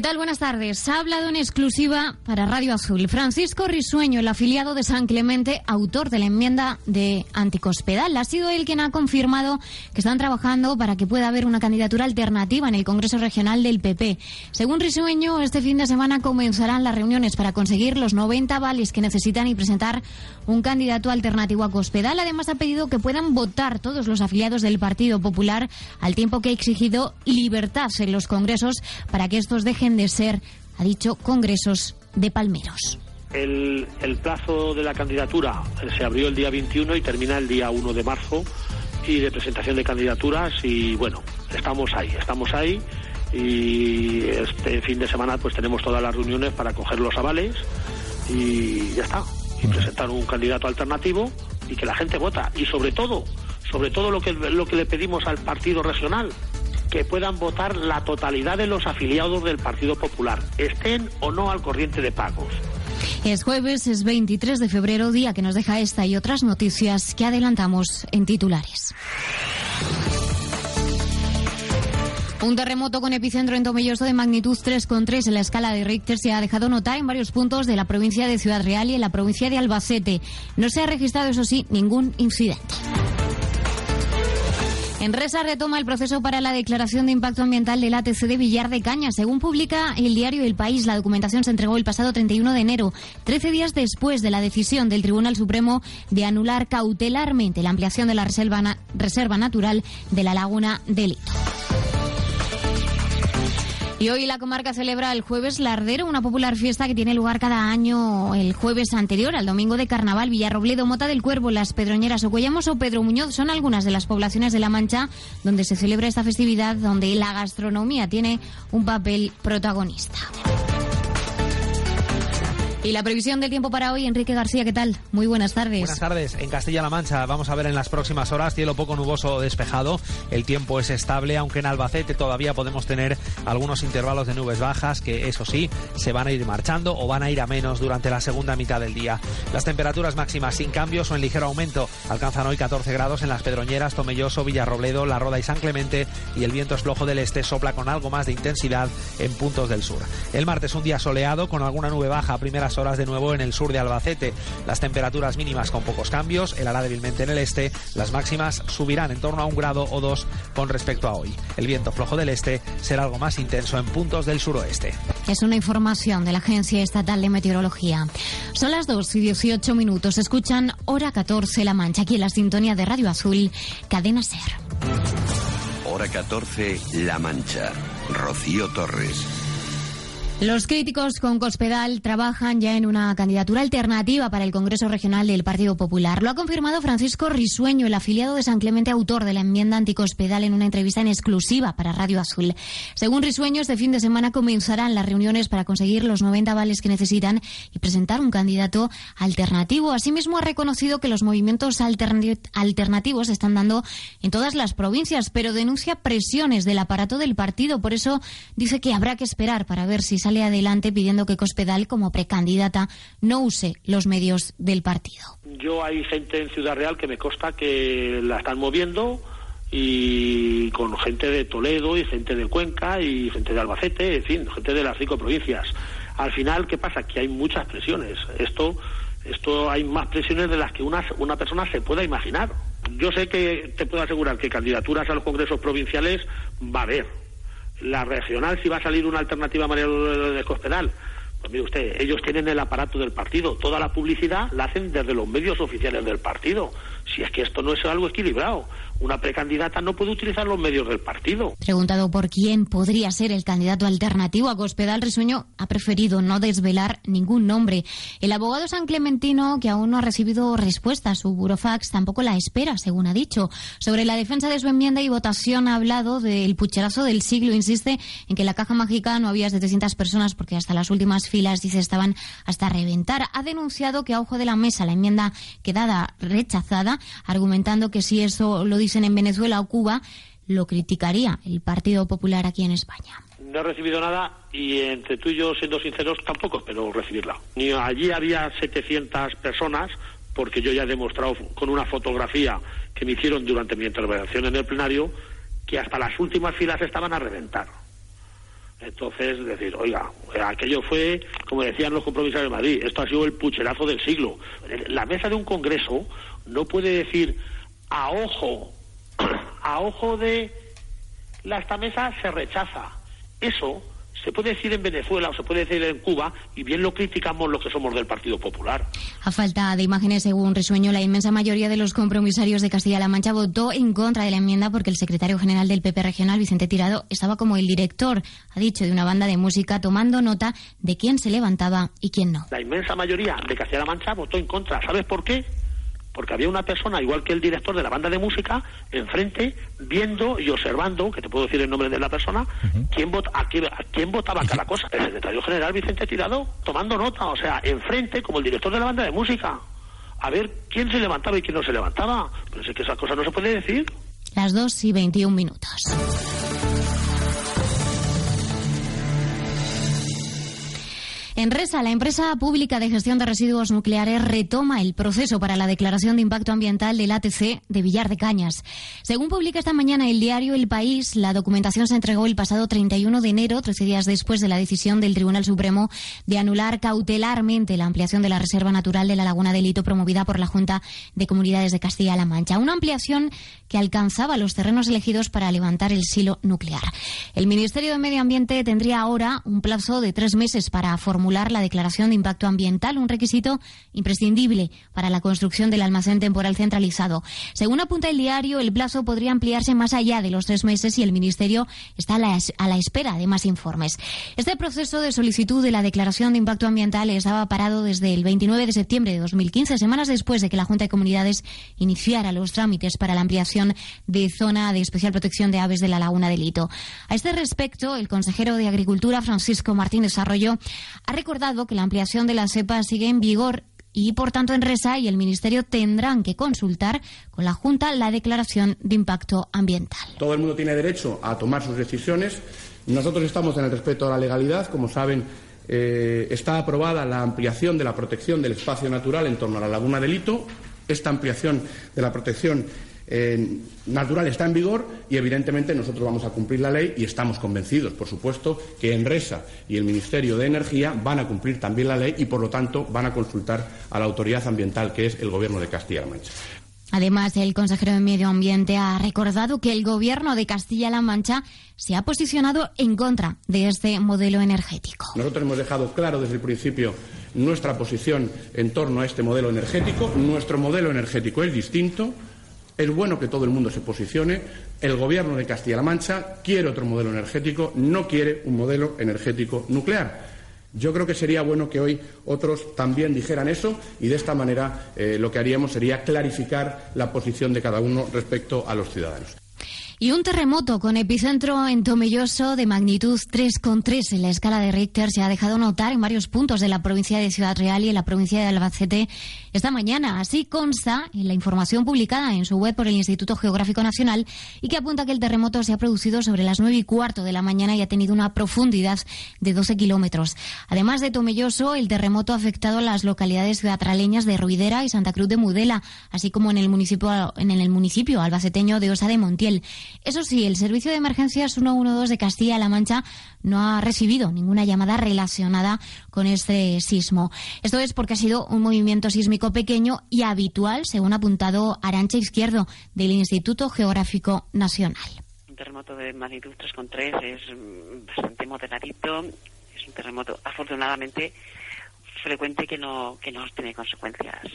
¿Qué tal? Buenas tardes. Ha hablado en exclusiva para Radio Azul Francisco Risueño, el afiliado de San Clemente, autor de la enmienda de Anticospedal. Ha sido él quien ha confirmado que están trabajando para que pueda haber una candidatura alternativa en el Congreso Regional del PP. Según Risueño, este fin de semana comenzarán las reuniones para conseguir los 90 vales que necesitan y presentar un candidato alternativo a Cospedal. Además, ha pedido que puedan votar todos los afiliados del Partido Popular al tiempo que ha exigido libertad en los congresos para que estos dejen de ser, ha dicho, congresos de palmeros. El, el, plazo de la candidatura se abrió el día 21 y termina el día 1 de marzo y de presentación de candidaturas y bueno, estamos ahí, estamos ahí y este fin de semana pues tenemos todas las reuniones para coger los avales y ya está, y presentar un candidato alternativo y que la gente vota y sobre todo, sobre todo lo que lo que le pedimos al partido regional que puedan votar la totalidad de los afiliados del Partido Popular, estén o no al corriente de pagos. Es jueves, es 23 de febrero, día que nos deja esta y otras noticias que adelantamos en titulares. Un terremoto con epicentro en Tomelloso de magnitud 3,3 en la escala de Richter se ha dejado notar en varios puntos de la provincia de Ciudad Real y en la provincia de Albacete. No se ha registrado, eso sí, ningún incidente. En Resa retoma el proceso para la declaración de impacto ambiental del ATC de Villar de Caña. Según publica el diario El País, la documentación se entregó el pasado 31 de enero, 13 días después de la decisión del Tribunal Supremo de anular cautelarmente la ampliación de la reserva, natural de la laguna de Lito. Y hoy la comarca celebra el jueves Lardero, una popular fiesta que tiene lugar cada año el jueves anterior al domingo de carnaval. Villarrobledo, Mota del Cuervo, Las Pedroñeras, Ocollamos o Pedro Muñoz son algunas de las poblaciones de La Mancha donde se celebra esta festividad, donde la gastronomía tiene un papel protagonista. Y la previsión del tiempo para hoy, Enrique García, ¿qué tal? Muy buenas tardes. Buenas tardes. En Castilla-La Mancha vamos a ver en las próximas horas cielo poco nuboso despejado. El tiempo es estable, aunque en Albacete todavía podemos tener algunos intervalos de nubes bajas que, eso sí, se van a ir marchando o van a ir a menos durante la segunda mitad del día. Las temperaturas máximas sin cambios o en ligero aumento alcanzan hoy 14 grados en las Pedroñeras, Tomelloso, Villarrobledo, La Roda y San Clemente y el viento es flojo del este sopla con algo más de intensidad en puntos del sur. El martes un día soleado con alguna nube baja a primera horas de nuevo en el sur de Albacete. Las temperaturas mínimas con pocos cambios, helará débilmente en el este, las máximas subirán en torno a un grado o dos con respecto a hoy. El viento flojo del este será algo más intenso en puntos del suroeste. Es una información de la Agencia Estatal de Meteorología. Son las 2 y 18 minutos. Escuchan Hora 14 La Mancha, aquí en la sintonía de Radio Azul, Cadena Ser. Hora 14 La Mancha. Rocío Torres. Los críticos con Cospedal trabajan ya en una candidatura alternativa para el Congreso Regional del Partido Popular. Lo ha confirmado Francisco Risueño, el afiliado de San Clemente, autor de la enmienda anticospedal, en una entrevista en exclusiva para Radio Azul. Según Risueño, este fin de semana comenzarán las reuniones para conseguir los 90 vales que necesitan y presentar un candidato alternativo. Asimismo, ha reconocido que los movimientos alternativos se están dando en todas las provincias, pero denuncia presiones del aparato del partido. Por eso dice que habrá que esperar para ver si sale adelante pidiendo que Cospedal, como precandidata, no use los medios del partido. Yo hay gente en Ciudad Real que me consta que la están moviendo y con gente de Toledo y gente de Cuenca y gente de Albacete, en fin, gente de las cinco provincias. Al final, ¿qué pasa? Que hay muchas presiones. Esto, esto hay más presiones de las que una, una persona se pueda imaginar. Yo sé que te puedo asegurar que candidaturas a los congresos provinciales va a haber la regional, si va a salir una alternativa a María de Cospedal, pues mire usted, ellos tienen el aparato del partido, toda la publicidad la hacen desde los medios oficiales del partido. Si es que esto no es algo equilibrado, una precandidata no puede utilizar los medios del partido. Preguntado por quién podría ser el candidato alternativo a Cospedal, Risueño ha preferido no desvelar ningún nombre. El abogado san clementino, que aún no ha recibido respuesta a su burofax, tampoco la espera, según ha dicho. Sobre la defensa de su enmienda y votación ha hablado del pucherazo del siglo. Insiste en que la caja mágica no había 700 personas porque hasta las últimas filas, dice, estaban hasta reventar. Ha denunciado que a ojo de la mesa la enmienda quedada rechazada, argumentando que si eso lo dicen en Venezuela o Cuba, lo criticaría el Partido Popular aquí en España. No he recibido nada y entre tú y yo, siendo sinceros, tampoco espero recibirla. Ni allí había 700 personas, porque yo ya he demostrado con una fotografía que me hicieron durante mi intervención en el plenario que hasta las últimas filas estaban a reventar. Entonces, decir, oiga, aquello fue, como decían los compromisarios de Madrid, esto ha sido el pucherazo del siglo. La mesa de un congreso no puede decir a ojo, a ojo de la, esta mesa se rechaza. Eso se puede decir en Venezuela o se puede decir en Cuba y bien lo criticamos los que somos del Partido Popular. A falta de imágenes, según Risueño, la inmensa mayoría de los compromisarios de Castilla-La Mancha votó en contra de la enmienda porque el secretario general del PP regional, Vicente Tirado, estaba como el director, ha dicho, de una banda de música tomando nota de quién se levantaba y quién no. La inmensa mayoría de Castilla-La Mancha votó en contra. ¿Sabes por qué? Porque había una persona, igual que el director de la banda de música, enfrente, viendo y observando, que te puedo decir el nombre de la persona, quién, a, quién, votaba cada cosa. El secretario general Vicente Tirado, tomando nota, o sea, enfrente, como el director de la banda de música, a ver quién se levantaba y quién no se levantaba. Pero es que esas cosas no se puede decir. Las dos y 21 minutos. En Resa, la empresa pública de gestión de residuos nucleares retoma el proceso para la declaración de impacto ambiental del ATC de Villar de Cañas. Según publica esta mañana el diario El País, la documentación se entregó el pasado 31 de enero, 13 días después de la decisión del Tribunal Supremo de anular cautelarmente la ampliación de la Reserva Natural de la Laguna de Lito promovida por la Junta de Comunidades de Castilla-La Mancha. Una ampliación que alcanzaba los terrenos elegidos para levantar el silo nuclear. El Ministerio de Medio Ambiente tendría ahora un plazo de tres meses para formular la declaración de impacto ambiental, un requisito imprescindible para la construcción del almacén temporal centralizado. Según apunta el diario, el plazo podría ampliarse más allá de los tres meses y el Ministerio está a la, a la espera de más informes. Este proceso de solicitud de la declaración de impacto ambiental estaba parado desde el 29 de septiembre de 2015, semanas después de que la Junta de Comunidades iniciara los trámites para la ampliación de zona de especial protección de aves de la Laguna del Lito. A este respecto, el consejero de Agricultura, Francisco Martín Desarrollo, ha recordado que la ampliación de la cepa sigue en vigor y, por tanto, en Resa y el Ministerio tendrán que consultar con la Junta la declaración de impacto ambiental. Todo el mundo tiene derecho a tomar sus decisiones. Nosotros estamos en el respeto a la legalidad. Como saben, eh, está aprobada la ampliación de la protección del espacio natural en torno a la laguna del Hito. Esta ampliación de la protección natural está en vigor y, evidentemente, nosotros vamos a cumplir la ley y estamos convencidos, por supuesto, que Enresa y el Ministerio de Energía van a cumplir también la ley y, por lo tanto, van a consultar a la autoridad ambiental, que es el Gobierno de Castilla-La Mancha. Además, el consejero de Medio Ambiente ha recordado que el Gobierno de Castilla-La Mancha se ha posicionado en contra de este modelo energético. Nosotros hemos dejado claro desde el principio nuestra posición en torno a este modelo energético. Nuestro modelo energético es distinto. Es bueno que todo el mundo se posicione. El Gobierno de Castilla-La Mancha quiere otro modelo energético, no quiere un modelo energético nuclear. Yo creo que sería bueno que hoy otros también dijeran eso y de esta manera eh, lo que haríamos sería clarificar la posición de cada uno respecto a los ciudadanos. Y un terremoto con epicentro en Tomelloso de magnitud 3,3 en la escala de Richter se ha dejado notar en varios puntos de la provincia de Ciudad Real y en la provincia de Albacete esta mañana. Así consta en la información publicada en su web por el Instituto Geográfico Nacional y que apunta que el terremoto se ha producido sobre las 9 y cuarto de la mañana y ha tenido una profundidad de 12 kilómetros. Además de Tomelloso, el terremoto ha afectado a las localidades ciudadraleñas de Ruidera y Santa Cruz de Mudela, así como en el municipio, en el municipio albaceteño de Osa de Montiel. Eso sí, el Servicio de Emergencias 112 de Castilla-La Mancha no ha recibido ninguna llamada relacionada con este sismo. Esto es porque ha sido un movimiento sísmico pequeño y habitual, según ha apuntado Arancha Izquierdo del Instituto Geográfico Nacional. Un terremoto de magnitud 3,3 es bastante moderadito. Es un terremoto, afortunadamente, frecuente que no, que no tiene consecuencias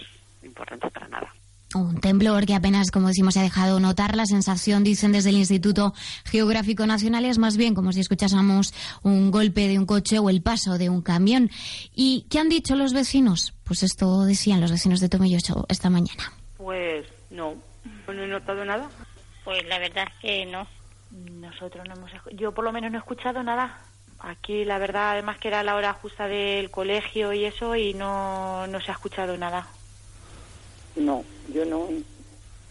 importantes para nada. Un temblor que apenas, como decimos, se ha dejado notar. La sensación, dicen desde el Instituto Geográfico Nacional, es más bien como si escuchásemos un golpe de un coche o el paso de un camión. ¿Y qué han dicho los vecinos? Pues esto decían los vecinos de Tomelloso esta mañana. Pues no, no he notado nada. Pues la verdad es que no. Nosotros no hemos... Yo por lo menos no he escuchado nada. Aquí la verdad, además que era la hora justa del colegio y eso, y no, no se ha escuchado nada. No, yo no.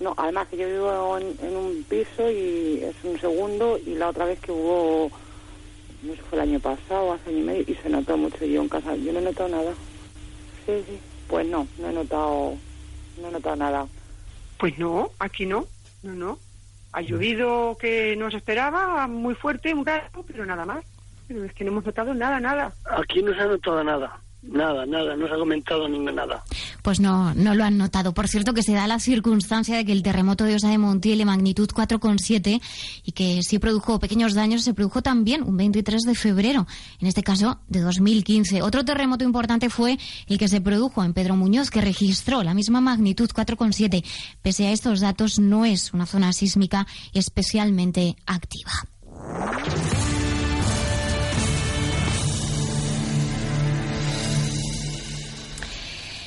No, además que yo vivo en, un piso y es un segundo y la otra vez que hubo, no sé, fue el año pasado, hace año y medio, y se notó mucho yo en casa. Yo no he notado nada. Sí, sí. Pues no, no he notado, no he notado nada. Pues no, aquí no, no, no. Ha llovido que no se esperaba, muy fuerte, un rato, pero nada más. Pero es que no hemos notado nada, nada. Aquí no se ha notado nada. Nada, nada, no se ha comentado ni nada. Pues no, no lo han notado. Por cierto, que se da la circunstancia de que el terremoto de Osa de Montiel de magnitud 4,7 y que sí produjo pequeños daños, se produjo también un 23 de febrero, en este caso de 2015. Otro terremoto importante fue el que se produjo en Pedro Muñoz, que registró la misma magnitud 4,7. Pese a estos datos, no es una zona sísmica especialmente activa.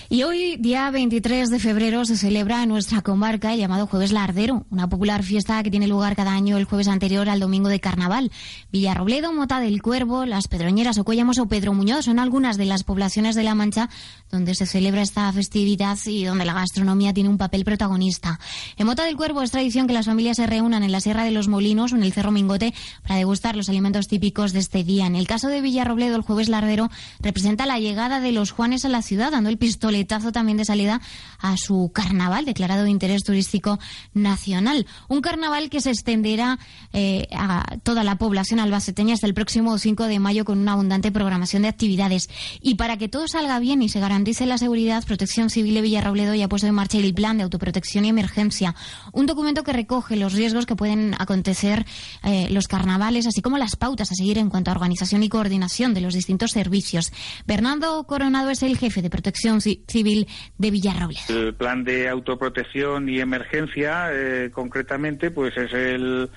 Y hoy, día 23 de febrero, se celebra en nuestra comarca el llamado Jueves Lardero, una popular fiesta que tiene lugar cada año el jueves anterior al domingo de Carnaval. Villarrobledo, Mota del Cuervo, Las Pedroñeras, Ocuellamos o Pedro Muñoz son algunas de las poblaciones de La Mancha donde se celebra esta festividad y donde la gastronomía tiene un papel protagonista. En Mota del Cuervo es tradición que las familias se reúnan en la Sierra de los Molinos o en el Cerro Mingote para degustar los alimentos típicos de este día. En el caso de Villarrobledo, el Jueves Lardero representa la llegada de los Juanes a la ciudad, dando el pistoletazo también de salida a su carnaval declarado de interés turístico nacional. Un carnaval que se extenderá eh, a toda la población albaceteña hasta el próximo 5 de mayo con una abundante programación de actividades. Y para que todo salga bien y se garantice la seguridad, Protección Civil de Villarrobledo ya ha puesto en marcha el Plan de Autoprotección y Emergencia, un documento que recoge los riesgos que pueden acontecer eh, los carnavales, así como las pautas a seguir en cuanto a organización y coordinación de los distintos servicios. Bernardo Coronado es el jefe de Protección Civil de Villarrobledo. El plan de autoprotección y emergencia, eh, concretamente, pues es el,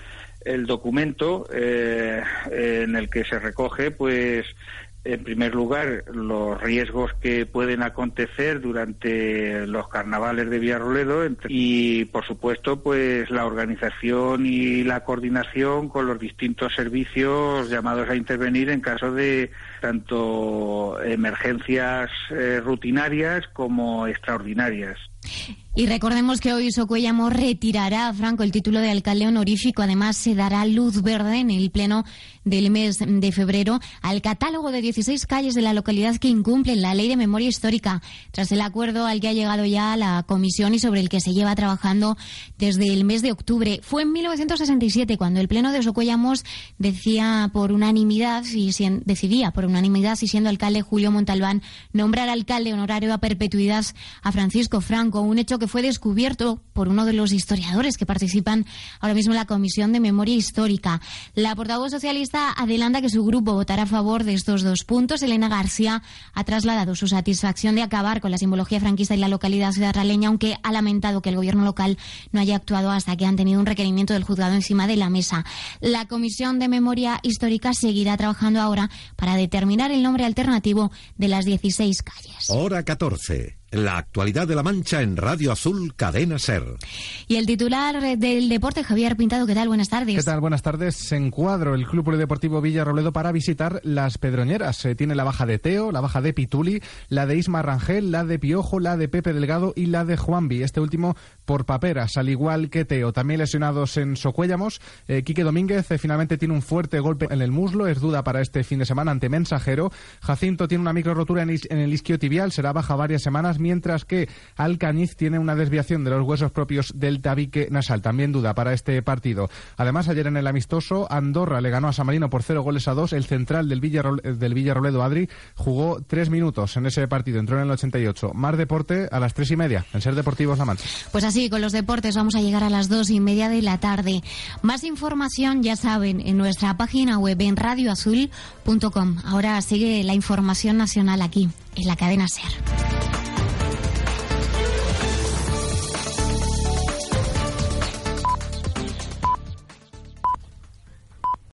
el documento eh, en el que se recoge, pues, en primer lugar, los riesgos que pueden acontecer durante los carnavales de Villarroledo y, por supuesto, pues la organización y la coordinación con los distintos servicios llamados a intervenir en caso de tanto emergencias eh, rutinarias como extraordinarias. Y recordemos que hoy Socuellamo retirará a Franco el título de alcalde honorífico. Además, se dará luz verde en el pleno del mes de febrero al catálogo de 16 calles de la localidad que incumplen la ley de memoria histórica, tras el acuerdo al que ha llegado ya la comisión y sobre el que se lleva trabajando desde el mes de octubre. Fue en 1967 cuando el pleno de Socuellamos decía por unanimidad y decidía por unanimidad y siendo alcalde Julio Montalbán nombrar alcalde honorario a perpetuidad a Francisco Franco, un hecho que fue descubierto por uno de los historiadores que participan ahora mismo en la Comisión de Memoria Histórica. La portavoz socialista adelanta que su grupo votará a favor de estos dos puntos. Elena García ha trasladado su satisfacción de acabar con la simbología franquista en la localidad ciudadraleña, aunque ha lamentado que el gobierno local no haya actuado hasta que han tenido un requerimiento del juzgado encima de la mesa. La Comisión de Memoria Histórica seguirá trabajando ahora para determinar el nombre alternativo de las 16 calles. Hora 14. La actualidad de la Mancha en Radio Azul Cadena Ser. Y el titular del deporte, Javier Pintado, ¿qué tal? Buenas tardes. ¿Qué tal? Buenas tardes. En cuadro el Club Polideportivo Villarrobledo para visitar las Pedroñeras. Se tiene la baja de Teo, la baja de Pituli, la de Isma Rangel, la de Piojo, la de Pepe Delgado y la de Juanvi. Este último por paperas, al igual que Teo. También lesionados en Socuéllamos. Eh, Quique Domínguez eh, finalmente tiene un fuerte golpe en el muslo. Es duda para este fin de semana ante Mensajero. Jacinto tiene una micro rotura en, en el isquiotibial. Será baja varias semanas mientras que Alcañiz tiene una desviación de los huesos propios del tabique nasal. También duda para este partido. Además, ayer en el amistoso, Andorra le ganó a San Marino por cero goles a dos. El central del, del Villarroledo, Adri, jugó tres minutos en ese partido. Entró en el 88. Más deporte a las tres y media en Ser Deportivos La Mancha. Pues así, con los deportes vamos a llegar a las dos y media de la tarde. Más información, ya saben, en nuestra página web en radioazul.com. Ahora sigue la información nacional aquí, en la cadena SER.